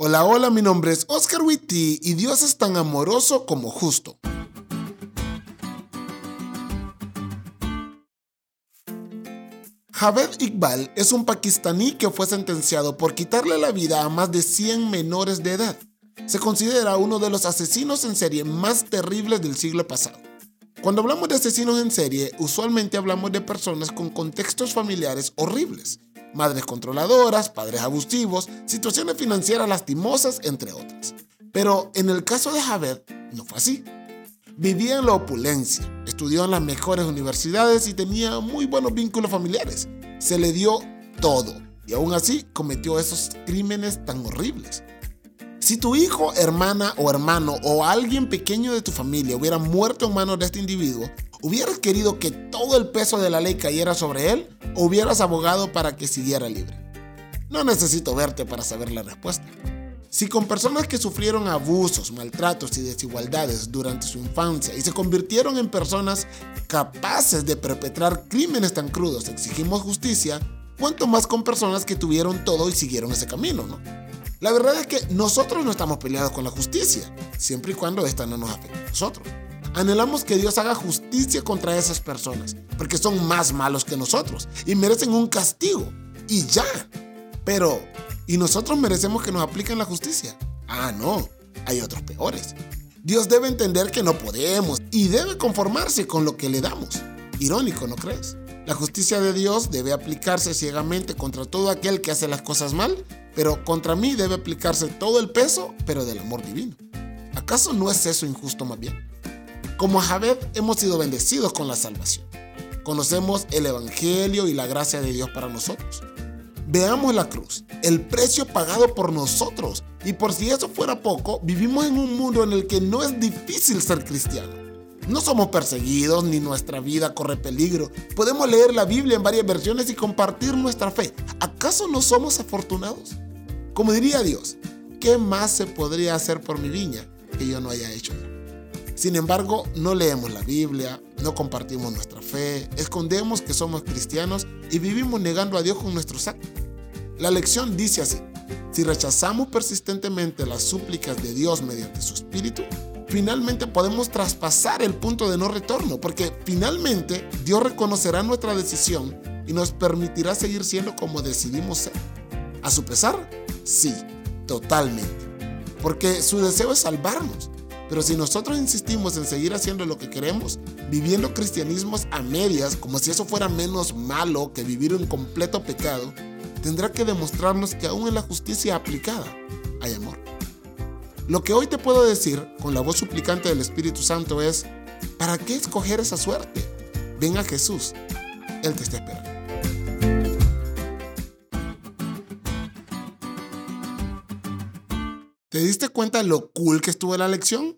Hola, hola, mi nombre es Oscar Witty y Dios es tan amoroso como justo. Javed Iqbal es un pakistaní que fue sentenciado por quitarle la vida a más de 100 menores de edad. Se considera uno de los asesinos en serie más terribles del siglo pasado. Cuando hablamos de asesinos en serie, usualmente hablamos de personas con contextos familiares horribles, madres controladoras, padres abusivos, situaciones financieras lastimosas, entre otras. Pero en el caso de Javed, no fue así. Vivía en la opulencia, estudió en las mejores universidades y tenía muy buenos vínculos familiares. Se le dio todo y aún así cometió esos crímenes tan horribles. Si tu hijo, hermana o hermano o alguien pequeño de tu familia hubiera muerto en manos de este individuo, ¿hubieras querido que todo el peso de la ley cayera sobre él o hubieras abogado para que siguiera libre? No necesito verte para saber la respuesta. Si con personas que sufrieron abusos, maltratos y desigualdades durante su infancia y se convirtieron en personas capaces de perpetrar crímenes tan crudos exigimos justicia, ¿cuánto más con personas que tuvieron todo y siguieron ese camino, no? La verdad es que nosotros no estamos peleados con la justicia, siempre y cuando esta no nos afecte a nosotros. Anhelamos que Dios haga justicia contra esas personas, porque son más malos que nosotros y merecen un castigo. Y ya. Pero, ¿y nosotros merecemos que nos apliquen la justicia? Ah, no, hay otros peores. Dios debe entender que no podemos y debe conformarse con lo que le damos. Irónico, ¿no crees? La justicia de Dios debe aplicarse ciegamente contra todo aquel que hace las cosas mal pero contra mí debe aplicarse todo el peso, pero del amor divino. ¿Acaso no es eso injusto más bien? Como Javed hemos sido bendecidos con la salvación. Conocemos el Evangelio y la gracia de Dios para nosotros. Veamos la cruz, el precio pagado por nosotros. Y por si eso fuera poco, vivimos en un mundo en el que no es difícil ser cristiano. No somos perseguidos ni nuestra vida corre peligro. Podemos leer la Biblia en varias versiones y compartir nuestra fe. ¿Acaso no somos afortunados? Como diría Dios, ¿qué más se podría hacer por mi viña que yo no haya hecho? Sin embargo, no leemos la Biblia, no compartimos nuestra fe, escondemos que somos cristianos y vivimos negando a Dios con nuestros actos. La lección dice así, si rechazamos persistentemente las súplicas de Dios mediante su Espíritu, finalmente podemos traspasar el punto de no retorno, porque finalmente Dios reconocerá nuestra decisión y nos permitirá seguir siendo como decidimos ser. A su pesar, Sí, totalmente. Porque su deseo es salvarnos. Pero si nosotros insistimos en seguir haciendo lo que queremos, viviendo cristianismos a medias, como si eso fuera menos malo que vivir un completo pecado, tendrá que demostrarnos que aún en la justicia aplicada hay amor. Lo que hoy te puedo decir con la voz suplicante del Espíritu Santo es, ¿para qué escoger esa suerte? Ven a Jesús, Él te está esperando. ¿Te diste cuenta lo cool que estuvo la lección?